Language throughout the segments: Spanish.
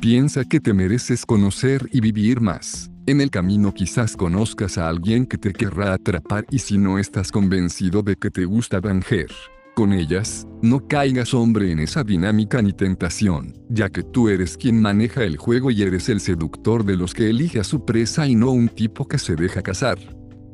Piensa que te mereces conocer y vivir más. En el camino quizás conozcas a alguien que te querrá atrapar y si no estás convencido de que te gusta Danger con ellas, no caigas hombre en esa dinámica ni tentación, ya que tú eres quien maneja el juego y eres el seductor de los que elige a su presa y no un tipo que se deja casar.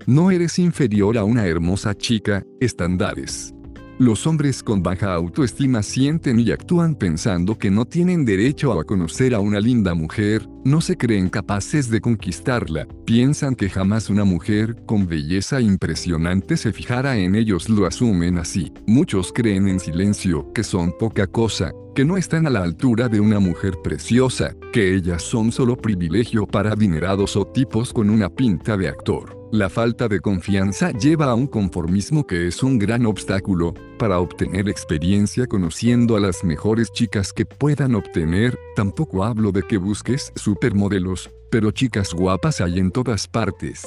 No eres inferior a una hermosa chica, estándares. Los hombres con baja autoestima sienten y actúan pensando que no tienen derecho a conocer a una linda mujer, no se creen capaces de conquistarla, piensan que jamás una mujer con belleza impresionante se fijará en ellos, lo asumen así. Muchos creen en silencio que son poca cosa, que no están a la altura de una mujer preciosa, que ellas son solo privilegio para adinerados o tipos con una pinta de actor. La falta de confianza lleva a un conformismo que es un gran obstáculo para obtener experiencia conociendo a las mejores chicas que puedan obtener. Tampoco hablo de que busques supermodelos, pero chicas guapas hay en todas partes.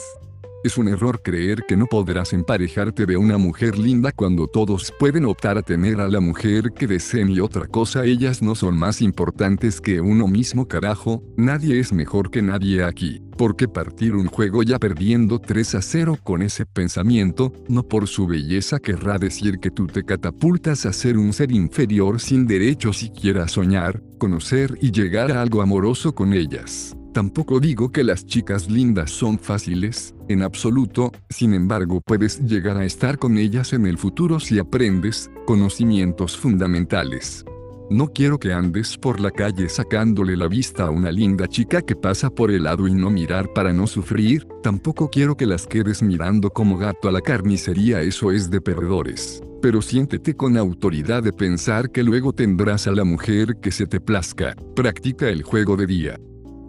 Es un error creer que no podrás emparejarte de una mujer linda cuando todos pueden optar a tener a la mujer que deseen y otra cosa ellas no son más importantes que uno mismo carajo, nadie es mejor que nadie aquí. Porque partir un juego ya perdiendo 3 a 0 con ese pensamiento, no por su belleza querrá decir que tú te catapultas a ser un ser inferior sin derecho siquiera a soñar, conocer y llegar a algo amoroso con ellas. Tampoco digo que las chicas lindas son fáciles, en absoluto, sin embargo puedes llegar a estar con ellas en el futuro si aprendes conocimientos fundamentales. No quiero que andes por la calle sacándole la vista a una linda chica que pasa por el lado y no mirar para no sufrir, tampoco quiero que las quedes mirando como gato a la carnicería, eso es de perdedores. Pero siéntete con autoridad de pensar que luego tendrás a la mujer que se te plazca. Practica el juego de día.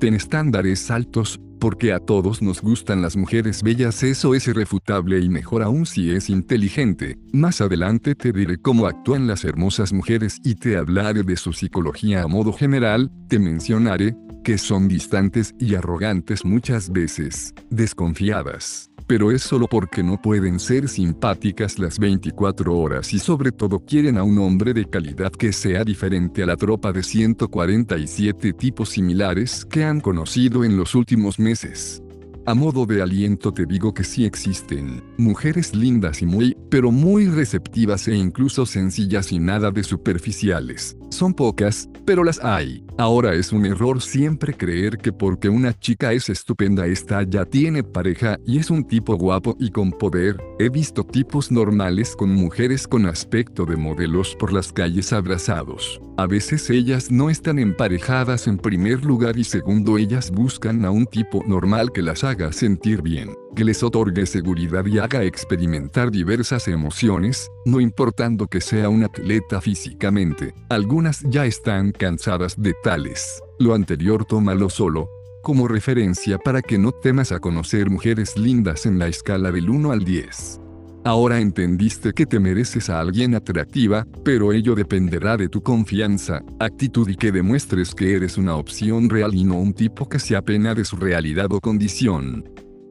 Ten estándares altos, porque a todos nos gustan las mujeres bellas, eso es irrefutable y mejor aún si es inteligente. Más adelante te diré cómo actúan las hermosas mujeres y te hablaré de su psicología a modo general, te mencionaré que son distantes y arrogantes muchas veces, desconfiadas pero es solo porque no pueden ser simpáticas las 24 horas y sobre todo quieren a un hombre de calidad que sea diferente a la tropa de 147 tipos similares que han conocido en los últimos meses. A modo de aliento te digo que sí existen, mujeres lindas y muy, pero muy receptivas e incluso sencillas y nada de superficiales. Son pocas, pero las hay. Ahora es un error siempre creer que porque una chica es estupenda esta ya tiene pareja y es un tipo guapo y con poder. He visto tipos normales con mujeres con aspecto de modelos por las calles abrazados. A veces ellas no están emparejadas en primer lugar y segundo ellas buscan a un tipo normal que las haga sentir bien, que les otorgue seguridad y haga experimentar diversas emociones, no importando que sea un atleta físicamente. Algunas ya están cansadas de tales. Lo anterior tómalo solo, como referencia para que no temas a conocer mujeres lindas en la escala del 1 al 10. Ahora entendiste que te mereces a alguien atractiva, pero ello dependerá de tu confianza, actitud y que demuestres que eres una opción real y no un tipo que se apena de su realidad o condición.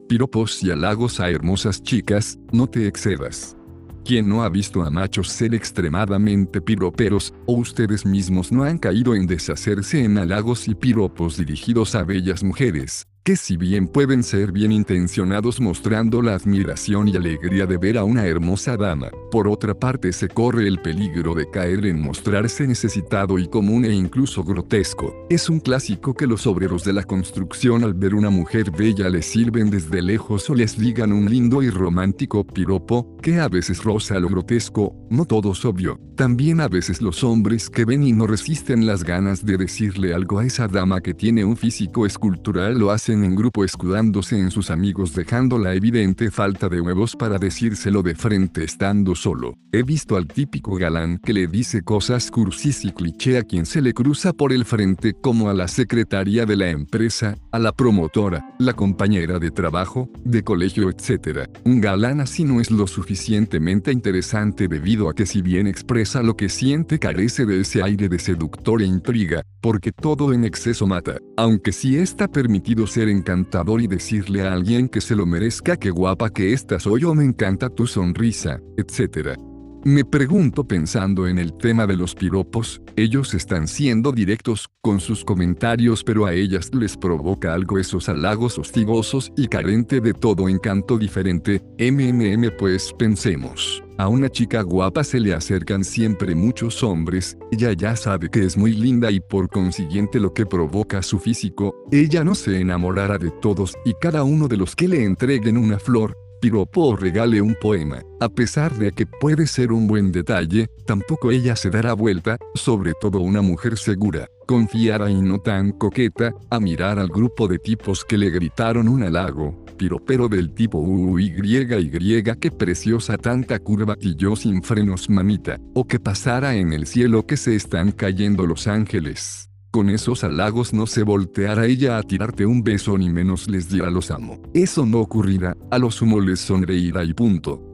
Piropos y halagos a hermosas chicas, no te excedas. ¿Quién no ha visto a machos ser extremadamente piroperos, o ustedes mismos no han caído en deshacerse en halagos y piropos dirigidos a bellas mujeres? Que si bien pueden ser bien intencionados mostrando la admiración y alegría de ver a una hermosa dama, por otra parte se corre el peligro de caer en mostrarse necesitado y común e incluso grotesco. Es un clásico que los obreros de la construcción al ver una mujer bella les sirven desde lejos o les digan un lindo y romántico piropo, que a veces roza lo grotesco, no todos obvio. También a veces los hombres que ven y no resisten las ganas de decirle algo a esa dama que tiene un físico escultural lo hacen en grupo escudándose en sus amigos dejando la evidente falta de huevos para decírselo de frente estando solo. He visto al típico galán que le dice cosas cursis y cliché a quien se le cruza por el frente como a la secretaria de la empresa, a la promotora, la compañera de trabajo, de colegio etc. Un galán así no es lo suficientemente interesante debido a que si bien expresa lo que siente carece de ese aire de seductor e intriga, porque todo en exceso mata, aunque sí está permitido ser encantador y decirle a alguien que se lo merezca que guapa que estás soy o me encanta tu sonrisa, etc. Me pregunto pensando en el tema de los piropos, ellos están siendo directos con sus comentarios pero a ellas les provoca algo esos halagos hostigosos y carente de todo encanto diferente, mmm pues pensemos. A una chica guapa se le acercan siempre muchos hombres, ella ya sabe que es muy linda y por consiguiente lo que provoca su físico, ella no se enamorará de todos y cada uno de los que le entreguen una flor, piropo o regale un poema. A pesar de que puede ser un buen detalle, tampoco ella se dará vuelta, sobre todo una mujer segura, confiada y no tan coqueta, a mirar al grupo de tipos que le gritaron un halago, piropero del tipo uy y qué preciosa tanta curva y yo sin frenos mamita, o que pasara en el cielo que se están cayendo los ángeles con esos halagos no se volteará ella a tirarte un beso ni menos les dirá los amo. Eso no ocurrirá, a lo sumo les sonreirá y punto.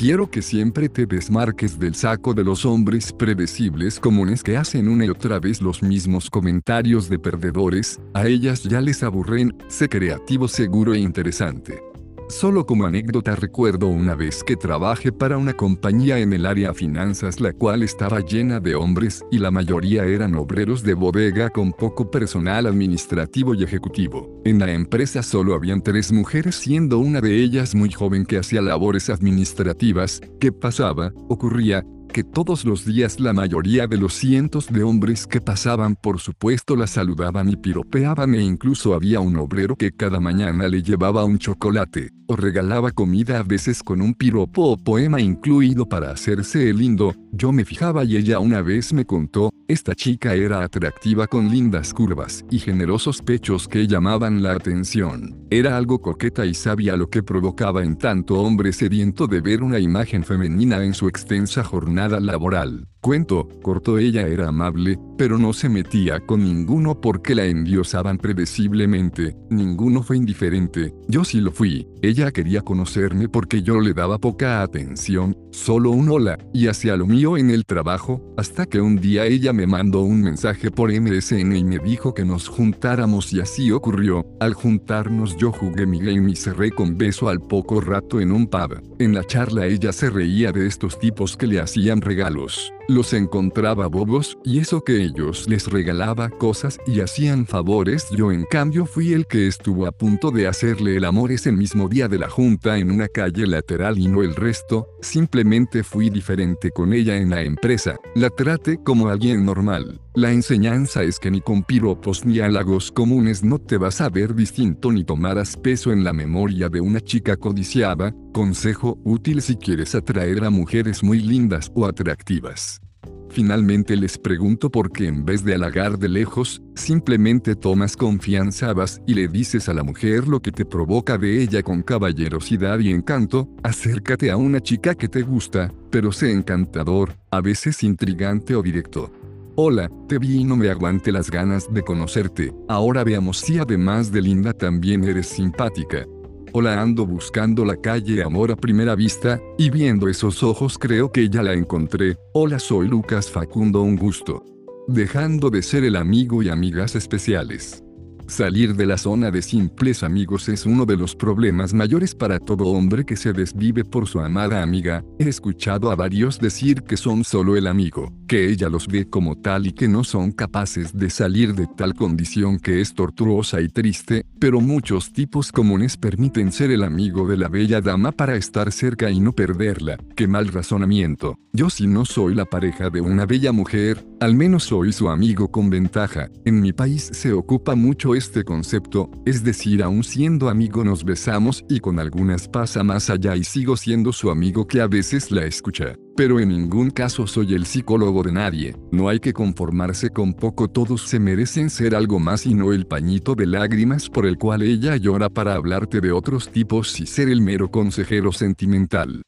Quiero que siempre te desmarques del saco de los hombres predecibles comunes que hacen una y otra vez los mismos comentarios de perdedores, a ellas ya les aburren, sé creativo seguro e interesante. Solo como anécdota recuerdo una vez que trabajé para una compañía en el área finanzas la cual estaba llena de hombres y la mayoría eran obreros de bodega con poco personal administrativo y ejecutivo. En la empresa solo habían tres mujeres siendo una de ellas muy joven que hacía labores administrativas. ¿Qué pasaba? Ocurría que todos los días la mayoría de los cientos de hombres que pasaban por supuesto la saludaban y piropeaban e incluso había un obrero que cada mañana le llevaba un chocolate, o regalaba comida a veces con un piropo o poema incluido para hacerse el lindo, yo me fijaba y ella una vez me contó, esta chica era atractiva con lindas curvas y generosos pechos que llamaban la atención. Era algo coqueta y sabía lo que provocaba en tanto hombre sediento de ver una imagen femenina en su extensa jornada laboral. Cuento, corto ella era amable, pero no se metía con ninguno porque la endiosaban predeciblemente, ninguno fue indiferente, yo sí lo fui, ella quería conocerme porque yo le daba poca atención, solo un hola, y hacia lo mío en el trabajo, hasta que un día ella me mandó un mensaje por MSN y me dijo que nos juntáramos y así ocurrió, al juntarnos yo jugué mi game y cerré con beso al poco rato en un pub, en la charla ella se reía de estos tipos que le hacían regalos. Los encontraba bobos, y eso que ellos les regalaba cosas y hacían favores, yo en cambio fui el que estuvo a punto de hacerle el amor ese mismo día de la junta en una calle lateral y no el resto, simplemente fui diferente con ella en la empresa, la traté como alguien normal. La enseñanza es que ni con piropos ni halagos comunes no te vas a ver distinto ni tomarás peso en la memoria de una chica codiciada, consejo útil si quieres atraer a mujeres muy lindas o atractivas. Finalmente les pregunto por qué en vez de halagar de lejos, simplemente tomas confianza vas y le dices a la mujer lo que te provoca de ella con caballerosidad y encanto, acércate a una chica que te gusta, pero sé encantador, a veces intrigante o directo. Hola, te vi y no me aguante las ganas de conocerte. Ahora veamos si además de linda también eres simpática. Hola ando buscando la calle Amor a primera vista, y viendo esos ojos creo que ya la encontré. Hola soy Lucas Facundo un gusto. Dejando de ser el amigo y amigas especiales. Salir de la zona de simples amigos es uno de los problemas mayores para todo hombre que se desvive por su amada amiga. He escuchado a varios decir que son solo el amigo, que ella los ve como tal y que no son capaces de salir de tal condición que es tortuosa y triste, pero muchos tipos comunes permiten ser el amigo de la bella dama para estar cerca y no perderla. Qué mal razonamiento. Yo si no soy la pareja de una bella mujer, al menos soy su amigo con ventaja. En mi país se ocupa mucho este concepto, es decir, aún siendo amigo nos besamos y con algunas pasa más allá y sigo siendo su amigo que a veces la escucha. Pero en ningún caso soy el psicólogo de nadie, no hay que conformarse con poco, todos se merecen ser algo más y no el pañito de lágrimas por el cual ella llora para hablarte de otros tipos y ser el mero consejero sentimental.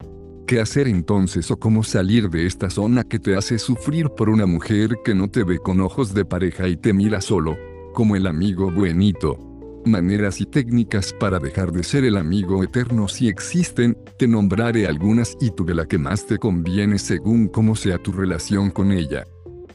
¿Qué hacer entonces o cómo salir de esta zona que te hace sufrir por una mujer que no te ve con ojos de pareja y te mira solo? Como el amigo buenito. Maneras y técnicas para dejar de ser el amigo eterno si existen, te nombraré algunas y tú de la que más te conviene según cómo sea tu relación con ella.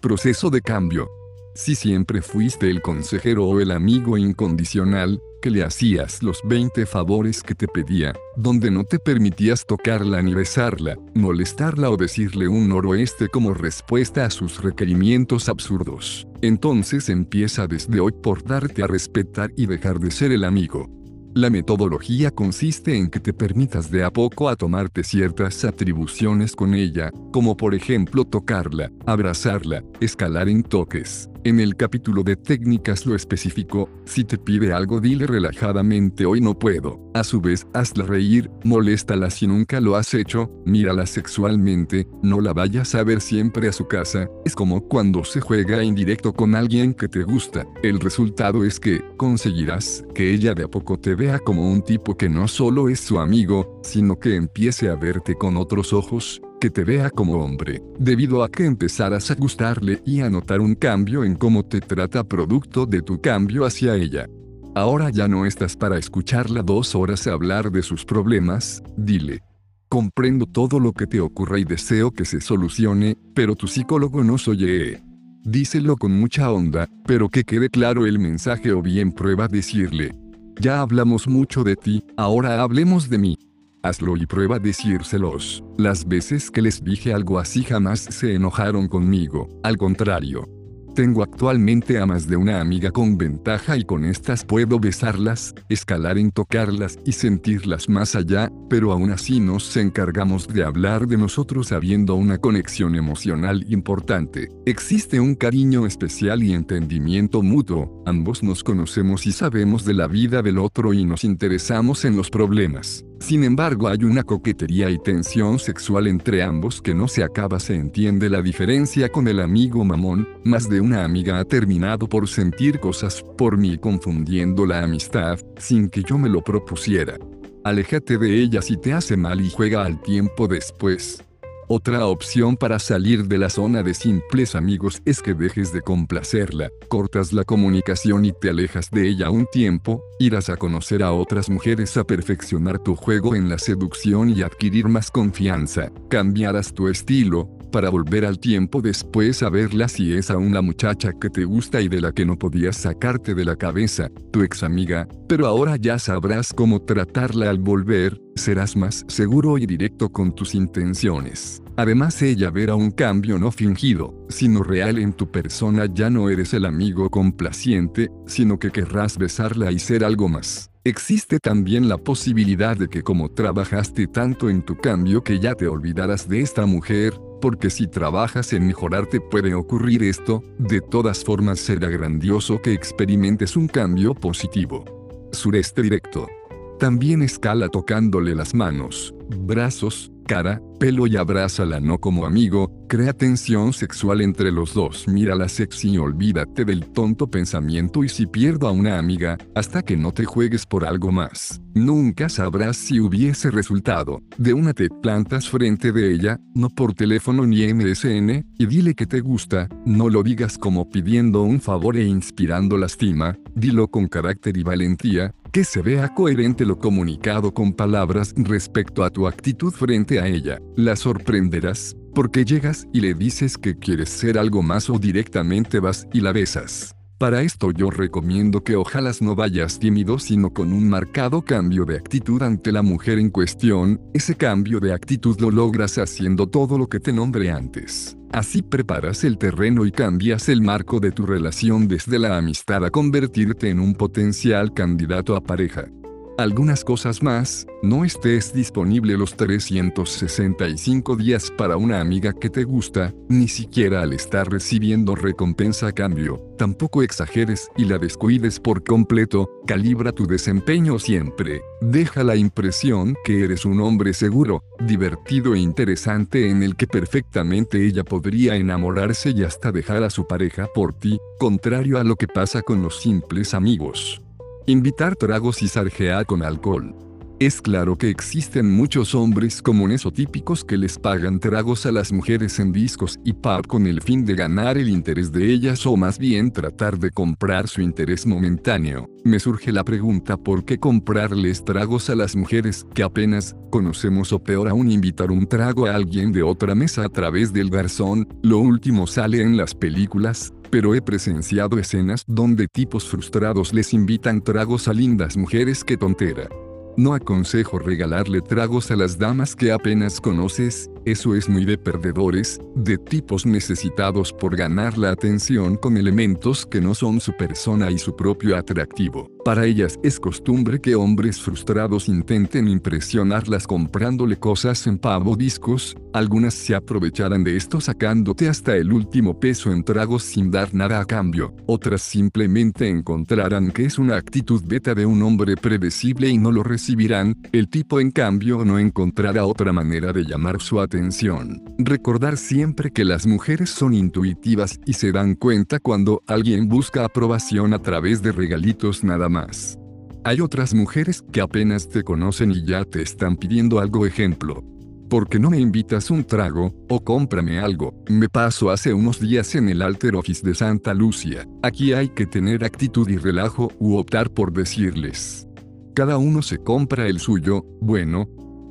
Proceso de cambio. Si siempre fuiste el consejero o el amigo incondicional, que le hacías los 20 favores que te pedía, donde no te permitías tocarla ni besarla, molestarla o decirle un noroeste como respuesta a sus requerimientos absurdos. Entonces empieza desde hoy por darte a respetar y dejar de ser el amigo. La metodología consiste en que te permitas de a poco a tomarte ciertas atribuciones con ella, como por ejemplo tocarla, abrazarla, escalar en toques, en el capítulo de técnicas lo especificó, si te pide algo dile relajadamente hoy no puedo. A su vez, hazla reír, moléstala si nunca lo has hecho, mírala sexualmente, no la vayas a ver siempre a su casa, es como cuando se juega en directo con alguien que te gusta. El resultado es que, conseguirás que ella de a poco te vea como un tipo que no solo es su amigo, sino que empiece a verte con otros ojos, que te vea como hombre, debido a que empezarás a gustarle y a notar un cambio en cómo te trata producto de tu cambio hacia ella. Ahora ya no estás para escucharla dos horas hablar de sus problemas, dile. Comprendo todo lo que te ocurra y deseo que se solucione, pero tu psicólogo no soy. Díselo con mucha onda, pero que quede claro el mensaje o bien prueba decirle. Ya hablamos mucho de ti, ahora hablemos de mí. Hazlo y prueba decírselos. Las veces que les dije algo así jamás se enojaron conmigo, al contrario, tengo actualmente a más de una amiga con ventaja y con estas puedo besarlas, escalar en tocarlas y sentirlas más allá, pero aún así nos encargamos de hablar de nosotros habiendo una conexión emocional importante. Existe un cariño especial y entendimiento mutuo, ambos nos conocemos y sabemos de la vida del otro y nos interesamos en los problemas. Sin embargo, hay una coquetería y tensión sexual entre ambos que no se acaba. Se entiende la diferencia con el amigo mamón, más de una amiga ha terminado por sentir cosas por mí confundiendo la amistad, sin que yo me lo propusiera. Aléjate de ella si te hace mal y juega al tiempo después. Otra opción para salir de la zona de simples amigos es que dejes de complacerla, cortas la comunicación y te alejas de ella un tiempo, irás a conocer a otras mujeres a perfeccionar tu juego en la seducción y adquirir más confianza, cambiarás tu estilo, para volver al tiempo después a verla si es aún la muchacha que te gusta y de la que no podías sacarte de la cabeza, tu ex amiga, pero ahora ya sabrás cómo tratarla al volver, serás más seguro y directo con tus intenciones. Además ella verá un cambio no fingido, sino real en tu persona, ya no eres el amigo complaciente, sino que querrás besarla y ser algo más. Existe también la posibilidad de que como trabajaste tanto en tu cambio que ya te olvidarás de esta mujer, porque si trabajas en mejorarte puede ocurrir esto, de todas formas será grandioso que experimentes un cambio positivo. Sureste directo. También escala tocándole las manos, brazos, cara, pelo y abrázala no como amigo, crea tensión sexual entre los dos, mírala sexy y olvídate del tonto pensamiento y si pierdo a una amiga, hasta que no te juegues por algo más. Nunca sabrás si hubiese resultado. De una te plantas frente de ella, no por teléfono ni MSN, y dile que te gusta, no lo digas como pidiendo un favor e inspirando lastima, dilo con carácter y valentía, que se vea coherente lo comunicado con palabras respecto a tu actitud frente a ella. La sorprenderás, porque llegas y le dices que quieres ser algo más o directamente vas y la besas. Para esto yo recomiendo que ojalá no vayas tímido sino con un marcado cambio de actitud ante la mujer en cuestión, ese cambio de actitud lo logras haciendo todo lo que te nombré antes. Así preparas el terreno y cambias el marco de tu relación desde la amistad a convertirte en un potencial candidato a pareja algunas cosas más, no estés disponible los 365 días para una amiga que te gusta, ni siquiera al estar recibiendo recompensa a cambio, tampoco exageres y la descuides por completo, calibra tu desempeño siempre, deja la impresión que eres un hombre seguro, divertido e interesante en el que perfectamente ella podría enamorarse y hasta dejar a su pareja por ti, contrario a lo que pasa con los simples amigos. Invitar tragos y sarjear con alcohol. Es claro que existen muchos hombres comunes o típicos que les pagan tragos a las mujeres en discos y pub con el fin de ganar el interés de ellas o más bien tratar de comprar su interés momentáneo. Me surge la pregunta por qué comprarles tragos a las mujeres que apenas conocemos o peor aún invitar un trago a alguien de otra mesa a través del garzón, lo último sale en las películas, pero he presenciado escenas donde tipos frustrados les invitan tragos a lindas mujeres que tontera. No aconsejo regalarle tragos a las damas que apenas conoces, eso es muy de perdedores, de tipos necesitados por ganar la atención con elementos que no son su persona y su propio atractivo. Para ellas es costumbre que hombres frustrados intenten impresionarlas comprándole cosas en pavo discos, algunas se aprovecharán de esto sacándote hasta el último peso en tragos sin dar nada a cambio, otras simplemente encontrarán que es una actitud beta de un hombre predecible y no lo recibirán, el tipo en cambio no encontrará otra manera de llamar su atención. Recordar siempre que las mujeres son intuitivas y se dan cuenta cuando alguien busca aprobación a través de regalitos nada más hay otras mujeres que apenas te conocen y ya te están pidiendo algo ejemplo. ¿Por qué no me invitas un trago, o cómprame algo? Me paso hace unos días en el Alter Office de Santa Lucia. Aquí hay que tener actitud y relajo u optar por decirles. Cada uno se compra el suyo, bueno,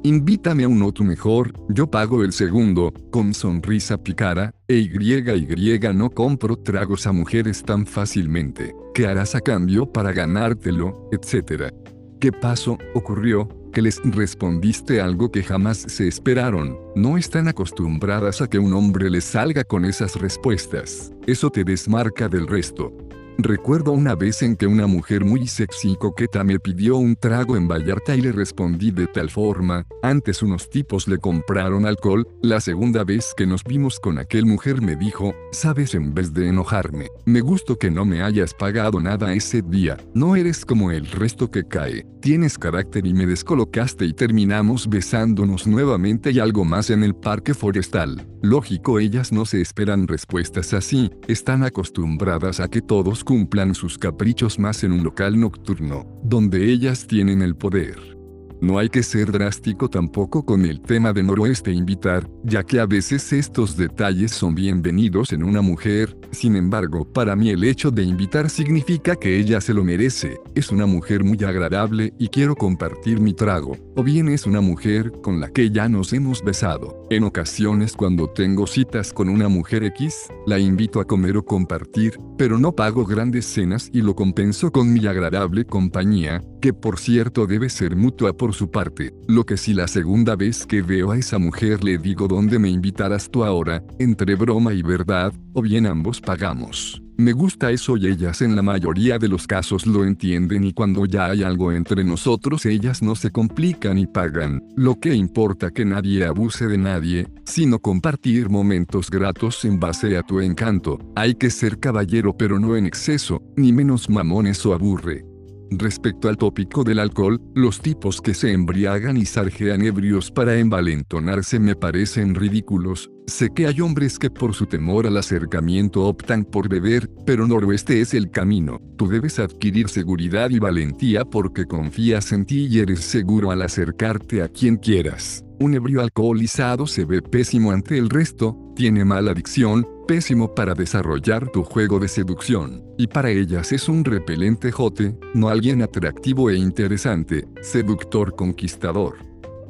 Invítame a un otro mejor, yo pago el segundo, con sonrisa picara, e y no compro tragos a mujeres tan fácilmente. ¿Qué harás a cambio para ganártelo, etcétera? ¿Qué pasó, ocurrió, que les respondiste algo que jamás se esperaron? No están acostumbradas a que un hombre les salga con esas respuestas. Eso te desmarca del resto. Recuerdo una vez en que una mujer muy sexy y coqueta me pidió un trago en Vallarta y le respondí de tal forma, antes unos tipos le compraron alcohol, la segunda vez que nos vimos con aquel mujer me dijo, sabes en vez de enojarme, me gustó que no me hayas pagado nada ese día, no eres como el resto que cae, tienes carácter y me descolocaste y terminamos besándonos nuevamente y algo más en el parque forestal. Lógico ellas no se esperan respuestas así, están acostumbradas a que todos cumplan sus caprichos más en un local nocturno, donde ellas tienen el poder. No hay que ser drástico tampoco con el tema de noroeste invitar, ya que a veces estos detalles son bienvenidos en una mujer, sin embargo, para mí el hecho de invitar significa que ella se lo merece, es una mujer muy agradable y quiero compartir mi trago, o bien es una mujer con la que ya nos hemos besado. En ocasiones cuando tengo citas con una mujer X, la invito a comer o compartir, pero no pago grandes cenas y lo compenso con mi agradable compañía, que por cierto debe ser mutua por su parte, lo que si la segunda vez que veo a esa mujer le digo dónde me invitarás tú ahora, entre broma y verdad, o bien ambos pagamos. Me gusta eso y ellas en la mayoría de los casos lo entienden y cuando ya hay algo entre nosotros ellas no se complican y pagan. Lo que importa que nadie abuse de nadie, sino compartir momentos gratos en base a tu encanto. Hay que ser caballero pero no en exceso, ni menos mamones o aburre. Respecto al tópico del alcohol, los tipos que se embriagan y sarjean ebrios para envalentonarse me parecen ridículos. Sé que hay hombres que por su temor al acercamiento optan por beber, pero noroeste es el camino. Tú debes adquirir seguridad y valentía porque confías en ti y eres seguro al acercarte a quien quieras. Un ebrio alcoholizado se ve pésimo ante el resto, tiene mala adicción, pésimo para desarrollar tu juego de seducción, y para ellas es un repelente jote, no alguien atractivo e interesante, seductor conquistador.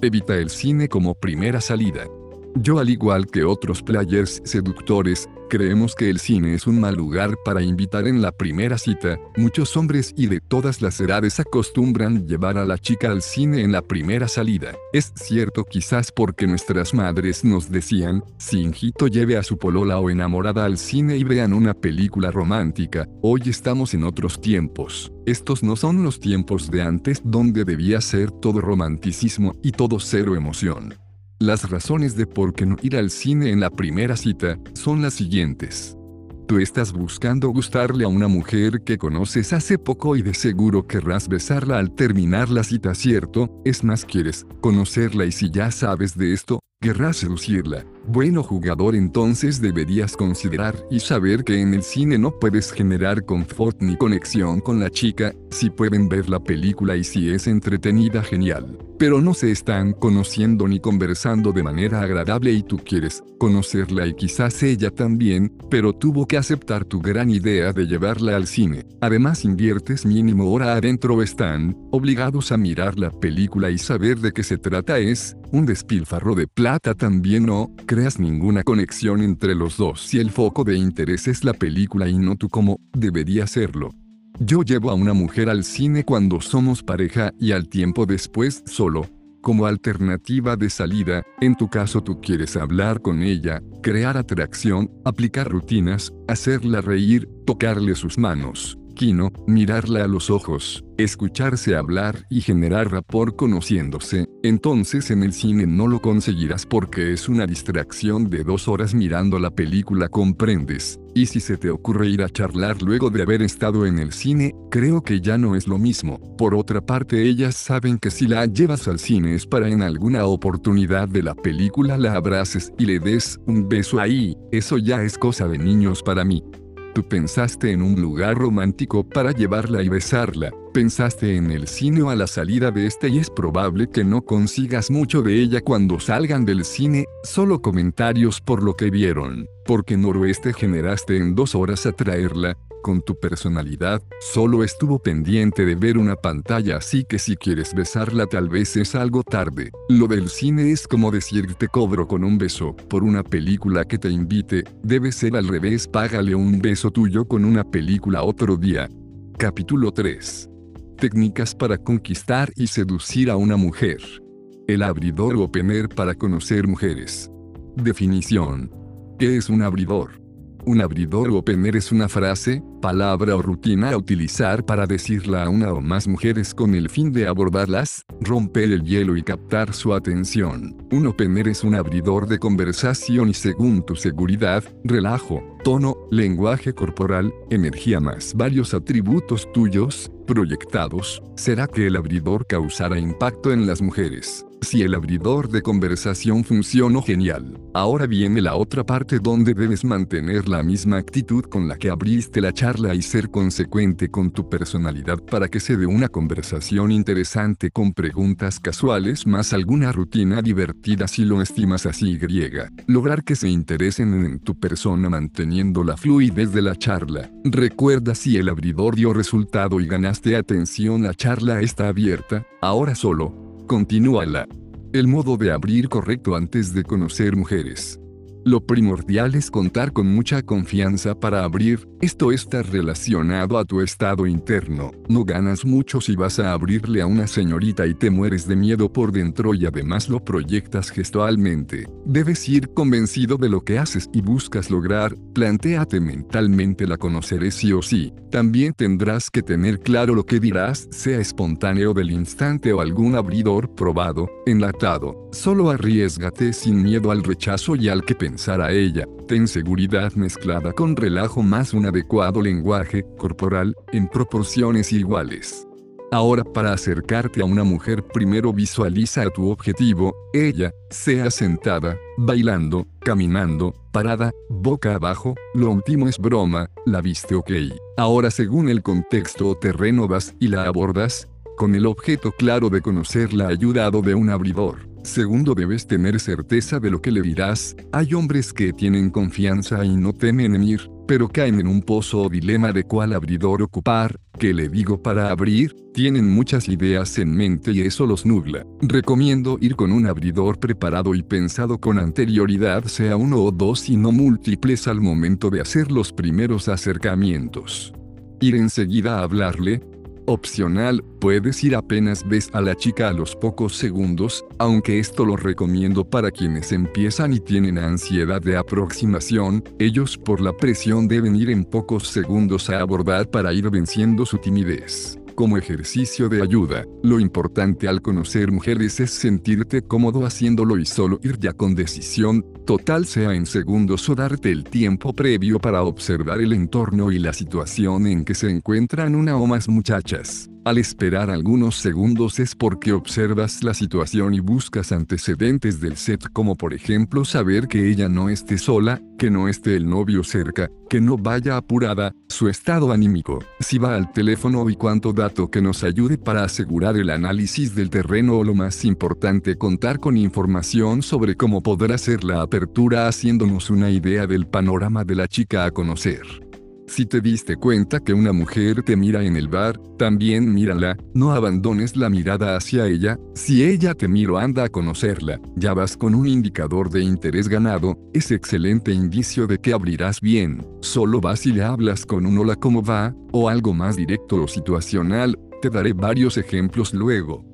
Evita el cine como primera salida. Yo al igual que otros players seductores, creemos que el cine es un mal lugar para invitar en la primera cita, muchos hombres y de todas las edades acostumbran llevar a la chica al cine en la primera salida. Es cierto quizás porque nuestras madres nos decían, si hijito lleve a su polola o enamorada al cine y vean una película romántica, hoy estamos en otros tiempos. Estos no son los tiempos de antes donde debía ser todo romanticismo y todo cero emoción. Las razones de por qué no ir al cine en la primera cita son las siguientes. Tú estás buscando gustarle a una mujer que conoces hace poco y de seguro querrás besarla al terminar la cita, ¿cierto? Es más, quieres conocerla y si ya sabes de esto, querrás seducirla. Bueno jugador entonces deberías considerar y saber que en el cine no puedes generar confort ni conexión con la chica, si pueden ver la película y si es entretenida genial. Pero no se están conociendo ni conversando de manera agradable y tú quieres conocerla y quizás ella también, pero tuvo que aceptar tu gran idea de llevarla al cine. Además inviertes mínimo hora adentro están obligados a mirar la película y saber de qué se trata es un despilfarro de plata también no creas ninguna conexión entre los dos si el foco de interés es la película y no tú como debería serlo. Yo llevo a una mujer al cine cuando somos pareja y al tiempo después solo. Como alternativa de salida, en tu caso tú quieres hablar con ella, crear atracción, aplicar rutinas, hacerla reír, tocarle sus manos, Kino, mirarla a los ojos, escucharse hablar y generar rapor conociéndose, entonces en el cine no lo conseguirás porque es una distracción de dos horas mirando la película comprendes, y si se te ocurre ir a charlar luego de haber estado en el cine, creo que ya no es lo mismo. Por otra parte ellas saben que si la llevas al cine es para en alguna oportunidad de la película la abraces y le des un beso ahí, eso ya es cosa de niños para mí. Tú pensaste en un lugar romántico para llevarla y besarla, pensaste en el cine o a la salida de este y es probable que no consigas mucho de ella cuando salgan del cine, solo comentarios por lo que vieron, porque noroeste generaste en dos horas atraerla, con tu personalidad, solo estuvo pendiente de ver una pantalla así que si quieres besarla tal vez es algo tarde. Lo del cine es como decir te cobro con un beso por una película que te invite, debe ser al revés págale un beso tuyo con una película otro día. Capítulo 3. Técnicas para conquistar y seducir a una mujer. El abridor o pener para conocer mujeres. Definición. ¿Qué es un abridor? Un abridor o pener es una frase, palabra o rutina a utilizar para decirla a una o más mujeres con el fin de abordarlas, romper el hielo y captar su atención. Un opener es un abridor de conversación y según tu seguridad, relajo, tono, lenguaje corporal, energía más varios atributos tuyos, proyectados, será que el abridor causará impacto en las mujeres. Si el abridor de conversación funcionó genial, ahora viene la otra parte donde debes mantener la misma actitud con la que abriste la charla y ser consecuente con tu personalidad para que se dé una conversación interesante con preguntas casuales más alguna rutina divertida si lo estimas así griega. Lograr que se interesen en tu persona manteniendo la fluidez de la charla. Recuerda si el abridor dio resultado y ganaste atención la charla está abierta, ahora solo Continúala. El modo de abrir correcto antes de conocer mujeres. Lo primordial es contar con mucha confianza para abrir, esto está relacionado a tu estado interno. No ganas mucho si vas a abrirle a una señorita y te mueres de miedo por dentro y además lo proyectas gestualmente. Debes ir convencido de lo que haces y buscas lograr, plantéate mentalmente la conoceré sí o sí. También tendrás que tener claro lo que dirás, sea espontáneo del instante o algún abridor probado, enlatado. Solo arriesgate sin miedo al rechazo y al que a ella, ten seguridad mezclada con relajo más un adecuado lenguaje corporal, en proporciones iguales. Ahora para acercarte a una mujer primero visualiza a tu objetivo, ella, sea sentada, bailando, caminando, parada, boca abajo, lo último es broma, la viste ok. Ahora según el contexto o terreno vas y la abordas, con el objeto claro de conocerla ayudado de un abridor. Segundo, debes tener certeza de lo que le dirás. Hay hombres que tienen confianza y no temen en ir, pero caen en un pozo o dilema de cuál abridor ocupar, ¿qué le digo para abrir? Tienen muchas ideas en mente y eso los nubla. Recomiendo ir con un abridor preparado y pensado con anterioridad, sea uno o dos y no múltiples al momento de hacer los primeros acercamientos. Ir enseguida a hablarle, Opcional, puedes ir apenas ves a la chica a los pocos segundos, aunque esto lo recomiendo para quienes empiezan y tienen ansiedad de aproximación, ellos por la presión deben ir en pocos segundos a abordar para ir venciendo su timidez como ejercicio de ayuda. Lo importante al conocer mujeres es sentirte cómodo haciéndolo y solo ir ya con decisión, total sea en segundos o darte el tiempo previo para observar el entorno y la situación en que se encuentran una o más muchachas. Al esperar algunos segundos es porque observas la situación y buscas antecedentes del set como por ejemplo saber que ella no esté sola, que no esté el novio cerca, que no vaya apurada, su estado anímico, si va al teléfono y cuánto dato que nos ayude para asegurar el análisis del terreno o lo más importante contar con información sobre cómo podrá ser la apertura haciéndonos una idea del panorama de la chica a conocer. Si te diste cuenta que una mujer te mira en el bar, también mírala, no abandones la mirada hacia ella, si ella te miro anda a conocerla, ya vas con un indicador de interés ganado, es excelente indicio de que abrirás bien, solo vas y le hablas con un hola cómo va, o algo más directo o situacional, te daré varios ejemplos luego.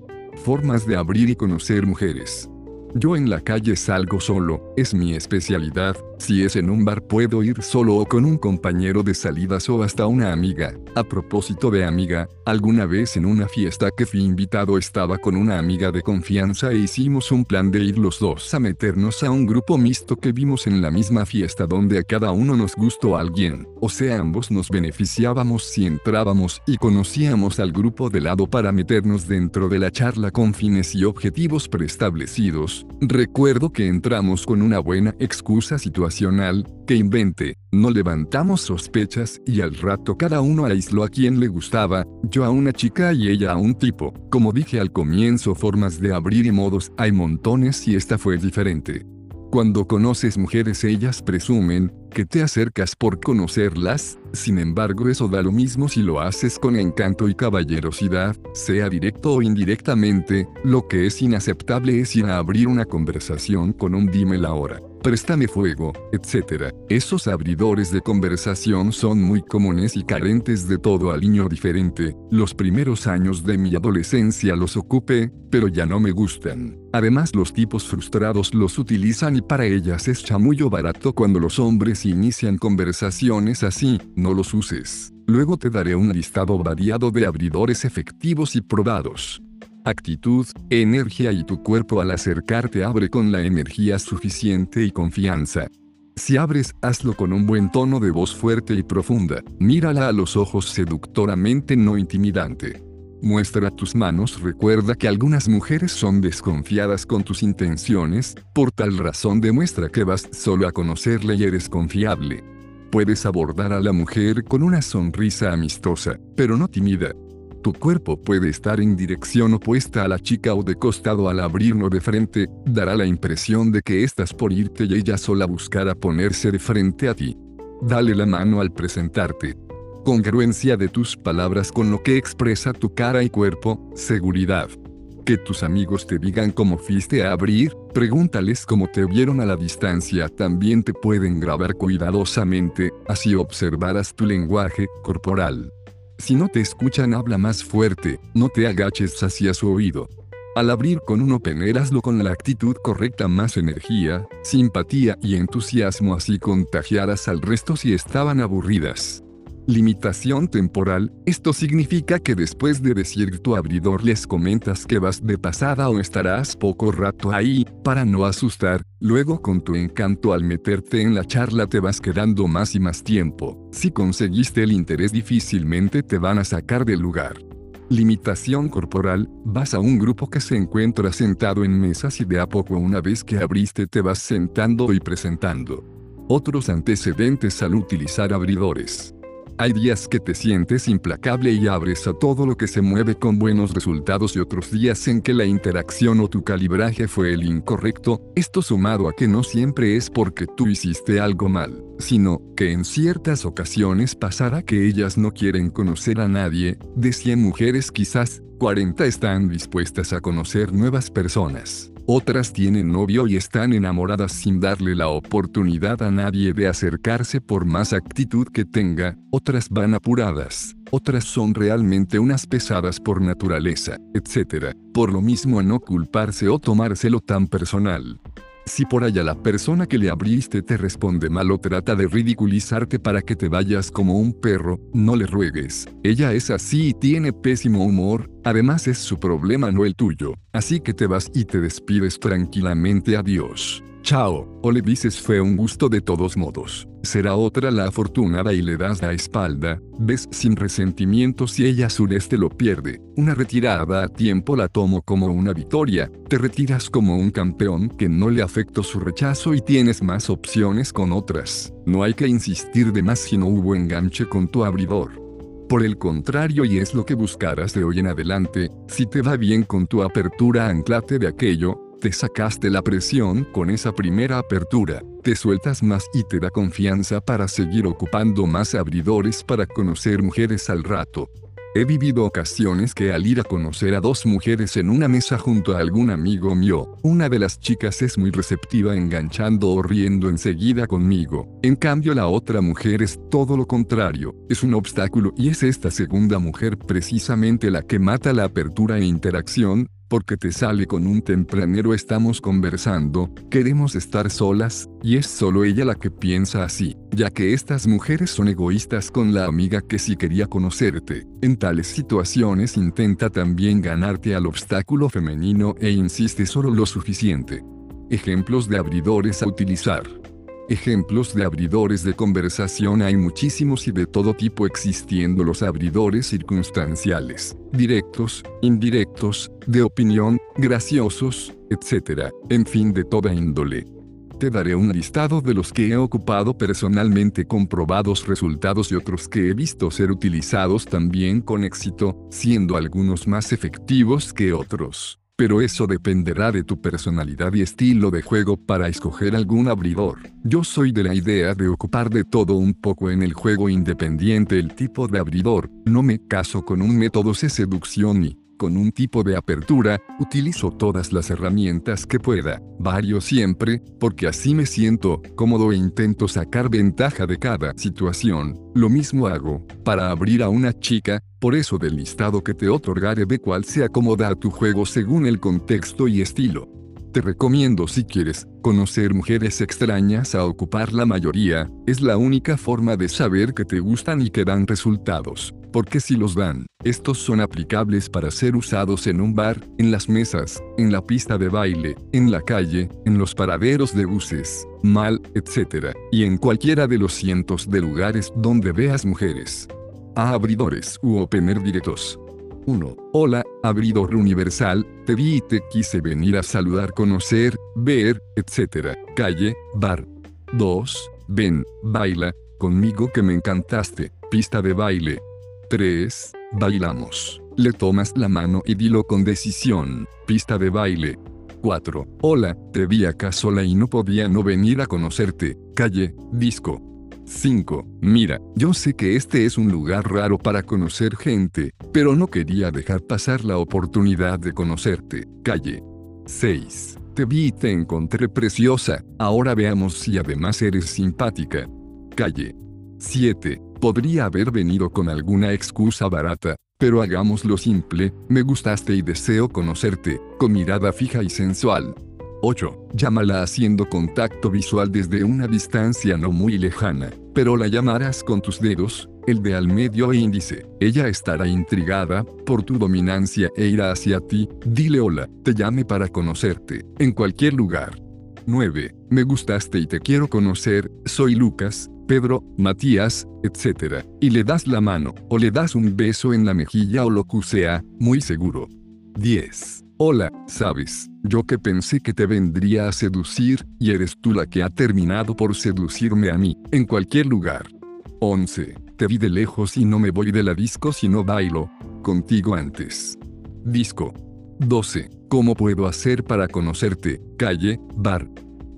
Formas de abrir y conocer mujeres. Yo en la calle salgo solo, es mi especialidad, si es en un bar puedo ir solo o con un compañero de salidas o hasta una amiga. A propósito de amiga, alguna vez en una fiesta que fui invitado estaba con una amiga de confianza e hicimos un plan de ir los dos a meternos a un grupo mixto que vimos en la misma fiesta donde a cada uno nos gustó alguien, o sea ambos nos beneficiábamos si entrábamos y conocíamos al grupo de lado para meternos dentro de la charla con fines y objetivos preestablecidos. Recuerdo que entramos con una buena excusa que invente, no levantamos sospechas y al rato cada uno aisló a quien le gustaba, yo a una chica y ella a un tipo. Como dije al comienzo, formas de abrir y modos hay montones y esta fue diferente. Cuando conoces mujeres ellas presumen que te acercas por conocerlas, sin embargo eso da lo mismo si lo haces con encanto y caballerosidad, sea directo o indirectamente, lo que es inaceptable es ir a abrir una conversación con un dime la hora préstame fuego, etc. Esos abridores de conversación son muy comunes y carentes de todo aliño diferente. Los primeros años de mi adolescencia los ocupé, pero ya no me gustan. Además los tipos frustrados los utilizan y para ellas es chamullo barato cuando los hombres inician conversaciones así, no los uses. Luego te daré un listado variado de abridores efectivos y probados actitud, energía y tu cuerpo al acercarte abre con la energía suficiente y confianza. Si abres, hazlo con un buen tono de voz fuerte y profunda. Mírala a los ojos seductoramente no intimidante. Muestra tus manos. Recuerda que algunas mujeres son desconfiadas con tus intenciones, por tal razón demuestra que vas solo a conocerle y eres confiable. Puedes abordar a la mujer con una sonrisa amistosa, pero no tímida. Tu cuerpo puede estar en dirección opuesta a la chica o de costado al abrirlo de frente, dará la impresión de que estás por irte y ella sola buscará ponerse de frente a ti. Dale la mano al presentarte. Congruencia de tus palabras con lo que expresa tu cara y cuerpo, seguridad. Que tus amigos te digan cómo fuiste a abrir, pregúntales cómo te vieron a la distancia, también te pueden grabar cuidadosamente, así observarás tu lenguaje corporal. Si no te escuchan habla más fuerte, no te agaches hacia su oído. Al abrir con un opener con la actitud correcta más energía, simpatía y entusiasmo así contagiarás al resto si estaban aburridas. Limitación temporal, esto significa que después de decir tu abridor les comentas que vas de pasada o estarás poco rato ahí, para no asustar, luego con tu encanto al meterte en la charla te vas quedando más y más tiempo, si conseguiste el interés difícilmente te van a sacar del lugar. Limitación corporal, vas a un grupo que se encuentra sentado en mesas y de a poco una vez que abriste te vas sentando y presentando. Otros antecedentes al utilizar abridores. Hay días que te sientes implacable y abres a todo lo que se mueve con buenos resultados y otros días en que la interacción o tu calibraje fue el incorrecto, esto sumado a que no siempre es porque tú hiciste algo mal, sino que en ciertas ocasiones pasará que ellas no quieren conocer a nadie, de 100 mujeres quizás, 40 están dispuestas a conocer nuevas personas. Otras tienen novio y están enamoradas sin darle la oportunidad a nadie de acercarse por más actitud que tenga, otras van apuradas, otras son realmente unas pesadas por naturaleza, etc. Por lo mismo no culparse o tomárselo tan personal. Si por allá la persona que le abriste te responde mal o trata de ridiculizarte para que te vayas como un perro, no le ruegues. Ella es así y tiene pésimo humor, además es su problema no el tuyo. Así que te vas y te despides tranquilamente adiós. Chao, o le dices fue un gusto de todos modos. Será otra la afortunada y le das la espalda, ves sin resentimiento si ella a su vez te lo pierde. Una retirada a tiempo la tomo como una victoria, te retiras como un campeón que no le afectó su rechazo y tienes más opciones con otras. No hay que insistir de más si no hubo enganche con tu abridor. Por el contrario, y es lo que buscarás de hoy en adelante, si te va bien con tu apertura, anclate de aquello, te sacaste la presión con esa primera apertura, te sueltas más y te da confianza para seguir ocupando más abridores para conocer mujeres al rato. He vivido ocasiones que al ir a conocer a dos mujeres en una mesa junto a algún amigo mío, una de las chicas es muy receptiva enganchando o riendo enseguida conmigo. En cambio la otra mujer es todo lo contrario, es un obstáculo y es esta segunda mujer precisamente la que mata la apertura e interacción, porque te sale con un tempranero estamos conversando, queremos estar solas, y es solo ella la que piensa así, ya que estas mujeres son egoístas con la amiga que sí quería conocerte. En tales situaciones intenta también ganarte al obstáculo femenino e insiste solo lo suficiente. Ejemplos de abridores a utilizar. Ejemplos de abridores de conversación hay muchísimos y de todo tipo existiendo los abridores circunstanciales, directos, indirectos, de opinión, graciosos, etc., en fin de toda índole. Te daré un listado de los que he ocupado personalmente comprobados resultados y otros que he visto ser utilizados también con éxito, siendo algunos más efectivos que otros pero eso dependerá de tu personalidad y estilo de juego para escoger algún abridor. Yo soy de la idea de ocupar de todo un poco en el juego independiente el tipo de abridor, no me caso con un método de seducción y, con un tipo de apertura, utilizo todas las herramientas que pueda, varios siempre, porque así me siento cómodo e intento sacar ventaja de cada situación. Lo mismo hago, para abrir a una chica, por eso del listado que te otorgaré de cuál se acomoda a tu juego según el contexto y estilo. Te recomiendo si quieres conocer mujeres extrañas a ocupar la mayoría, es la única forma de saber que te gustan y que dan resultados porque si los dan, estos son aplicables para ser usados en un bar, en las mesas, en la pista de baile, en la calle, en los paraderos de buses, mal, etc., y en cualquiera de los cientos de lugares donde veas mujeres. A abridores u opener directos. 1. Hola, abridor universal, te vi y te quise venir a saludar, conocer, ver, etc. Calle, bar. 2. Ven, baila, conmigo que me encantaste, pista de baile, 3. Bailamos. Le tomas la mano y dilo con decisión. Pista de baile. 4. Hola, te vi acá sola y no podía no venir a conocerte. Calle, disco. 5. Mira, yo sé que este es un lugar raro para conocer gente, pero no quería dejar pasar la oportunidad de conocerte. Calle. 6. Te vi y te encontré preciosa, ahora veamos si además eres simpática. Calle. 7. Podría haber venido con alguna excusa barata, pero hagámoslo simple, me gustaste y deseo conocerte, con mirada fija y sensual. 8. Llámala haciendo contacto visual desde una distancia no muy lejana, pero la llamarás con tus dedos, el de al medio e índice. Ella estará intrigada por tu dominancia e irá hacia ti, dile hola, te llame para conocerte, en cualquier lugar. 9. Me gustaste y te quiero conocer, soy Lucas, Pedro, Matías, etc. Y le das la mano, o le das un beso en la mejilla o lo que sea, muy seguro. 10. Hola, sabes, yo que pensé que te vendría a seducir, y eres tú la que ha terminado por seducirme a mí, en cualquier lugar. 11. Te vi de lejos y no me voy de la disco si no bailo, contigo antes. Disco. 12. ¿Cómo puedo hacer para conocerte? Calle, bar,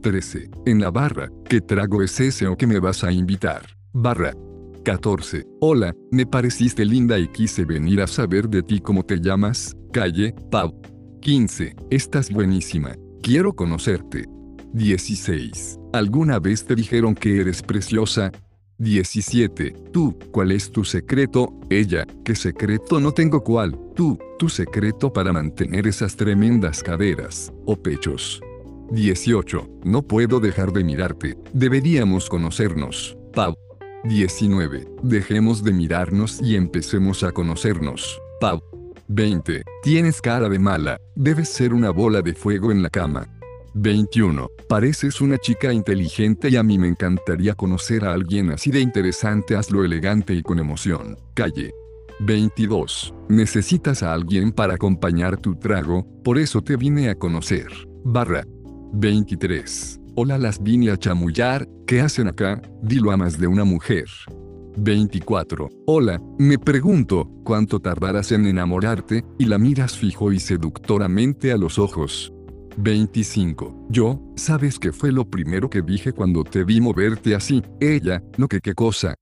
13. En la barra, ¿qué trago es ese o qué me vas a invitar? Barra. 14. Hola, me pareciste linda y quise venir a saber de ti cómo te llamas, calle, Pau. 15. Estás buenísima. Quiero conocerte. 16. ¿Alguna vez te dijeron que eres preciosa? 17. Tú, ¿cuál es tu secreto? Ella, ¿qué secreto no tengo cuál? Tú, tu secreto para mantener esas tremendas caderas, o pechos. 18. No puedo dejar de mirarte. Deberíamos conocernos. Pau. 19. Dejemos de mirarnos y empecemos a conocernos. Pau. 20. Tienes cara de mala. Debes ser una bola de fuego en la cama. 21. Pareces una chica inteligente y a mí me encantaría conocer a alguien así de interesante. Hazlo elegante y con emoción. Calle. 22. Necesitas a alguien para acompañar tu trago, por eso te vine a conocer. Barra. 23. Hola, las vine a chamullar, ¿qué hacen acá? Dilo a más de una mujer. 24. Hola, me pregunto, ¿cuánto tardarás en enamorarte? Y la miras fijo y seductoramente a los ojos. 25. Yo, ¿sabes qué fue lo primero que dije cuando te vi moverte así? Ella, no que qué cosa.